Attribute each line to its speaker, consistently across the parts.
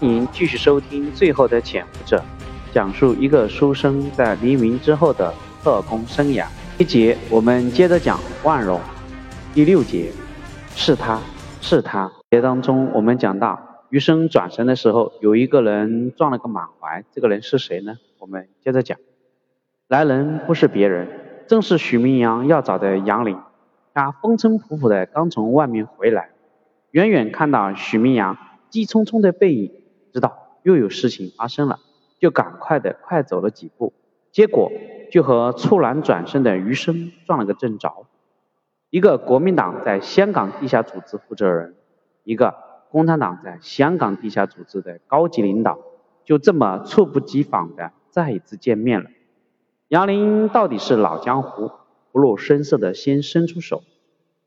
Speaker 1: 欢迎继续收听《最后的潜伏者》，讲述一个书生在黎明之后的特工生涯。一节我们接着讲万荣。第六节是他是他节当中我们讲到余生转身的时候，有一个人撞了个满怀，这个人是谁呢？我们接着讲。来人不是别人，正是许明阳要找的杨林。他风尘仆仆的刚从外面回来，远远看到许明阳急匆匆的背影，知道又有事情发生了，就赶快的快走了几步，结果就和猝然转身的余生撞了个正着。一个国民党在香港地下组织负责人，一个共产党在香港地下组织的高级领导，就这么猝不及防的再一次见面了。杨林到底是老江湖，不露声色的先伸出手。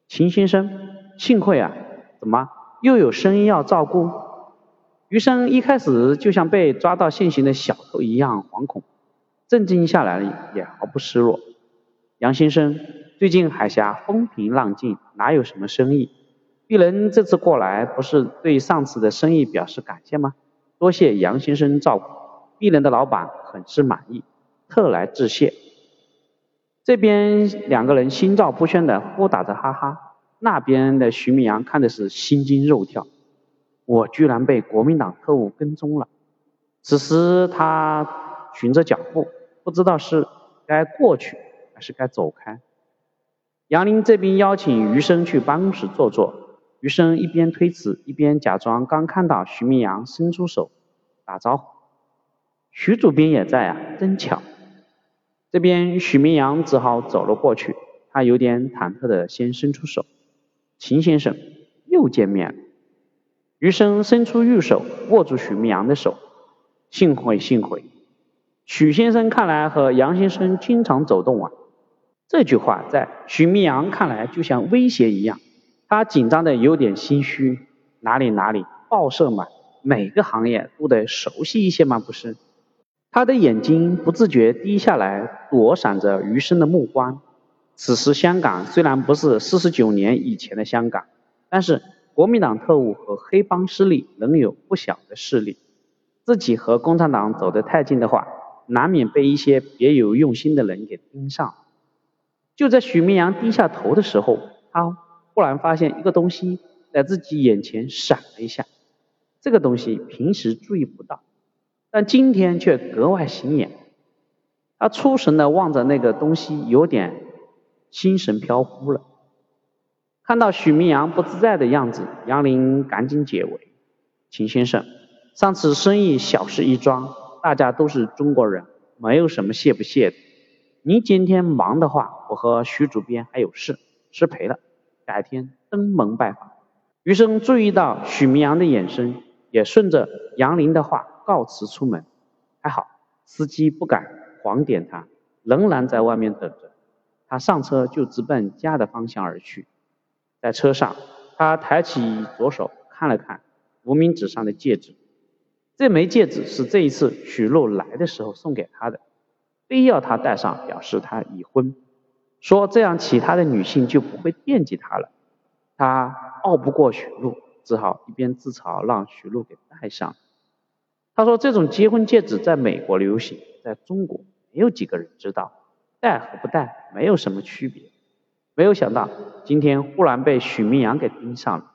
Speaker 1: 秦先生，幸会啊！怎么又有生意要照顾？余生一开始就像被抓到现行的小偷一样惶恐，镇静下来也毫不失落。杨先生，最近海峡风平浪静，哪有什么生意？鄙人这次过来不是对上次的生意表示感谢吗？多谢杨先生照顾，鄙人的老板很是满意。特来致谢。这边两个人心照不宣的呼打着哈哈，那边的徐明阳看的是心惊肉跳。我居然被国民党特务跟踪了。此时他循着脚步，不知道是该过去还是该走开。杨林这边邀请余生去办公室坐坐，余生一边推辞，一边假装刚看到徐明阳伸出手打招呼。徐主编也在啊，真巧。这边许明阳只好走了过去，他有点忐忑的先伸出手。秦先生，又见面了。余生伸出玉手握住许明阳的手，幸会幸会。许先生看来和杨先生经常走动啊。这句话在许明阳看来就像威胁一样，他紧张的有点心虚。哪里哪里，报社嘛，每个行业都得熟悉一些嘛，不是？他的眼睛不自觉低下来，躲闪着余生的目光。此时香港虽然不是四十九年以前的香港，但是国民党特务和黑帮势力仍有不小的势力。自己和共产党走得太近的话，难免被一些别有用心的人给盯上。就在许明阳低下头的时候，他忽然发现一个东西在自己眼前闪了一下。这个东西平时注意不到。但今天却格外显眼。他出神的望着那个东西，有点心神飘忽了。看到许明阳不自在的样子，杨林赶紧解围：“秦先生，上次生意小事一桩，大家都是中国人，没有什么谢不谢的。您今天忙的话，我和徐主编还有事，失陪了，改天登门拜访。”余生注意到许明阳的眼神，也顺着杨林的话。告辞出门，还好司机不敢狂点他，仍然在外面等着。他上车就直奔家的方向而去。在车上，他抬起左手看了看无名指上的戒指，这枚戒指是这一次许露来的时候送给他的，非要他戴上，表示他已婚，说这样其他的女性就不会惦记他了。他拗不过许露，只好一边自嘲，让许露给戴上。他说：“这种结婚戒指在美国流行，在中国没有几个人知道，戴和不戴没有什么区别。没有想到今天忽然被许明阳给盯上了。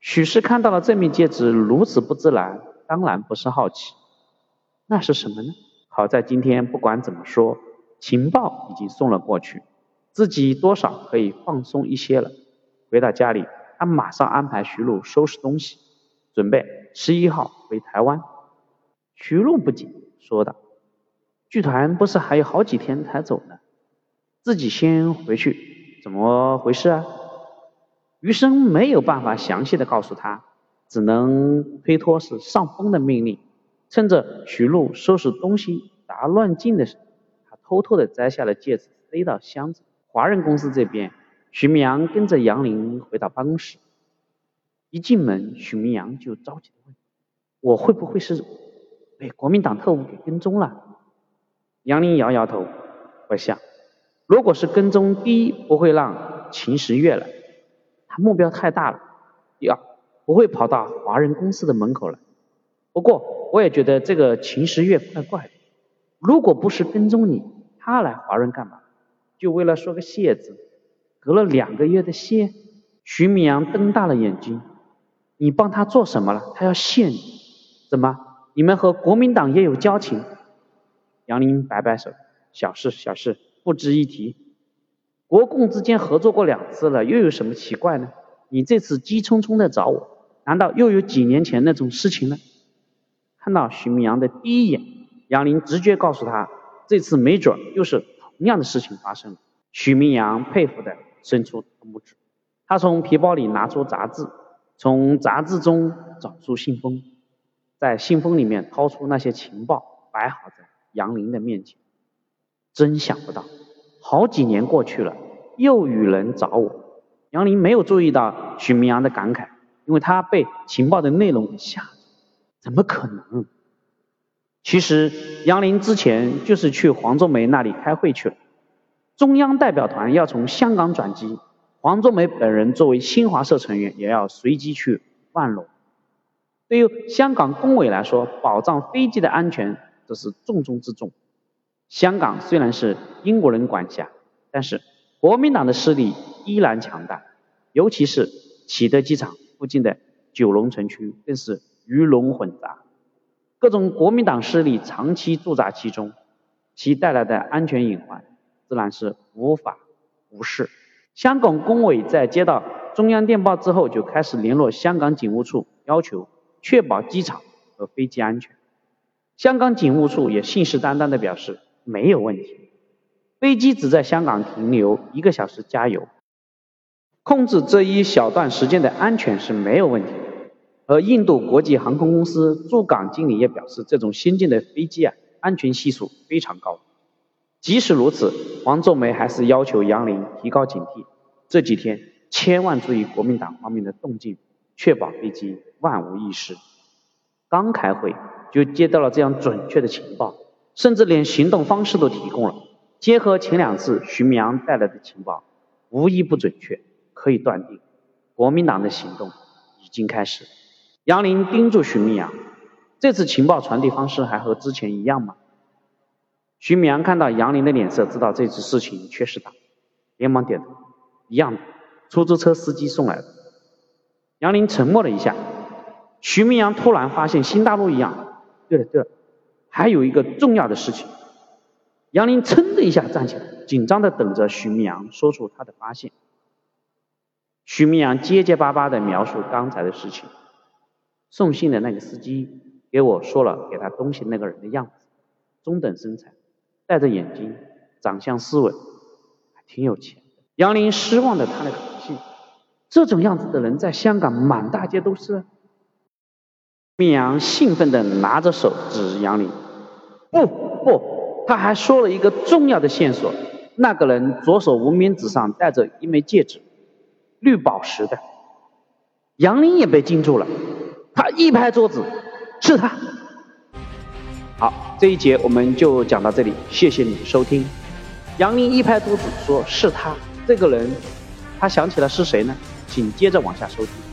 Speaker 1: 许氏看到了这枚戒指如此不自然，当然不是好奇。那是什么呢？好在今天不管怎么说，情报已经送了过去，自己多少可以放松一些了。回到家里，他马上安排徐璐收拾东西，准备十一号回台湾。”徐璐不解说道：“剧团不是还有好几天才走呢？自己先回去，怎么回事啊？”余生没有办法详细的告诉他，只能推脱是上峰的命令。趁着徐璐收拾东西打乱劲的时候，他偷偷的摘下了戒指，塞到箱子。华人公司这边，徐明阳跟着杨林回到办公室，一进门，徐明阳就着急的问：“我会不会是？”被国民党特务给跟踪了，杨林摇摇头，我想，如果是跟踪，第一不会让秦时月来，他目标太大了；第二不会跑到华人公司的门口来。不过我也觉得这个秦时月怪怪的。如果不是跟踪你，他来华润干嘛？就为了说个谢字？隔了两个月的谢？徐明阳瞪大了眼睛。你帮他做什么了？他要谢你？怎么？你们和国民党也有交情？杨林摆摆手，小事小事，不值一提。国共之间合作过两次了，又有什么奇怪呢？你这次急匆匆的找我，难道又有几年前那种事情呢？看到徐明阳的第一眼，杨林直觉告诉他，这次没准又是同样的事情发生了。许明阳佩服的伸出拇指，他从皮包里拿出杂志，从杂志中找出信封，在信封里面掏出那些情报，摆好在杨林的面前。真想不到，好几年过去了，又有人找我。杨林没有注意到许明阳的感慨，因为他被情报的内容给吓着。怎么可能？其实杨林之前就是去黄作梅那里开会去了。中央代表团要从香港转机，黄作梅本人作为新华社成员，也要随机去万隆。对于香港工委来说，保障飞机的安全这是重中之重。香港虽然是英国人管辖，但是国民党的势力依然强大，尤其是启德机场附近的九龙城区，更是鱼龙混杂，各种国民党势力长期驻扎其中，其带来的安全隐患。自然是无法无视。香港工委在接到中央电报之后，就开始联络香港警务处，要求确保机场和飞机安全。香港警务处也信誓旦旦地表示没有问题，飞机只在香港停留一个小时加油，控制这一小段时间的安全是没有问题的。而印度国际航空公司驻港经理也表示，这种先进的飞机啊，安全系数非常高。即使如此，黄仲梅还是要求杨林提高警惕，这几天千万注意国民党方面的动静，确保飞机万无一失。刚开会就接到了这样准确的情报，甚至连行动方式都提供了。结合前两次徐明阳带来的情报，无一不准确，可以断定国民党的行动已经开始。杨林盯住徐明阳，这次情报传递方式还和之前一样吗？徐明阳看到杨林的脸色，知道这次事情确实大，连忙点头：“一样的，出租车司机送来的。”杨林沉默了一下。徐明阳突然发现新大陆一样。对了对了，还有一个重要的事情。杨林噌的一下站起来，紧张的等着徐明阳说出他的发现。徐明阳结结巴巴的描述刚才的事情：送信的那个司机给我说了给他东西那个人的样子，中等身材。戴着眼镜，长相斯文，还挺有钱。杨林失望的叹了口气：“这种样子的人在香港满大街都是。”明阳兴奋的拿着手指杨林：“不不，他还说了一个重要的线索，那个人左手无名指上戴着一枚戒指，绿宝石的。”杨林也被惊住了，他一拍桌子：“是他！”好，这一节我们就讲到这里，谢谢你收听。杨林一拍桌子说：“是他这个人。”他想起了是谁呢？请接着往下收听。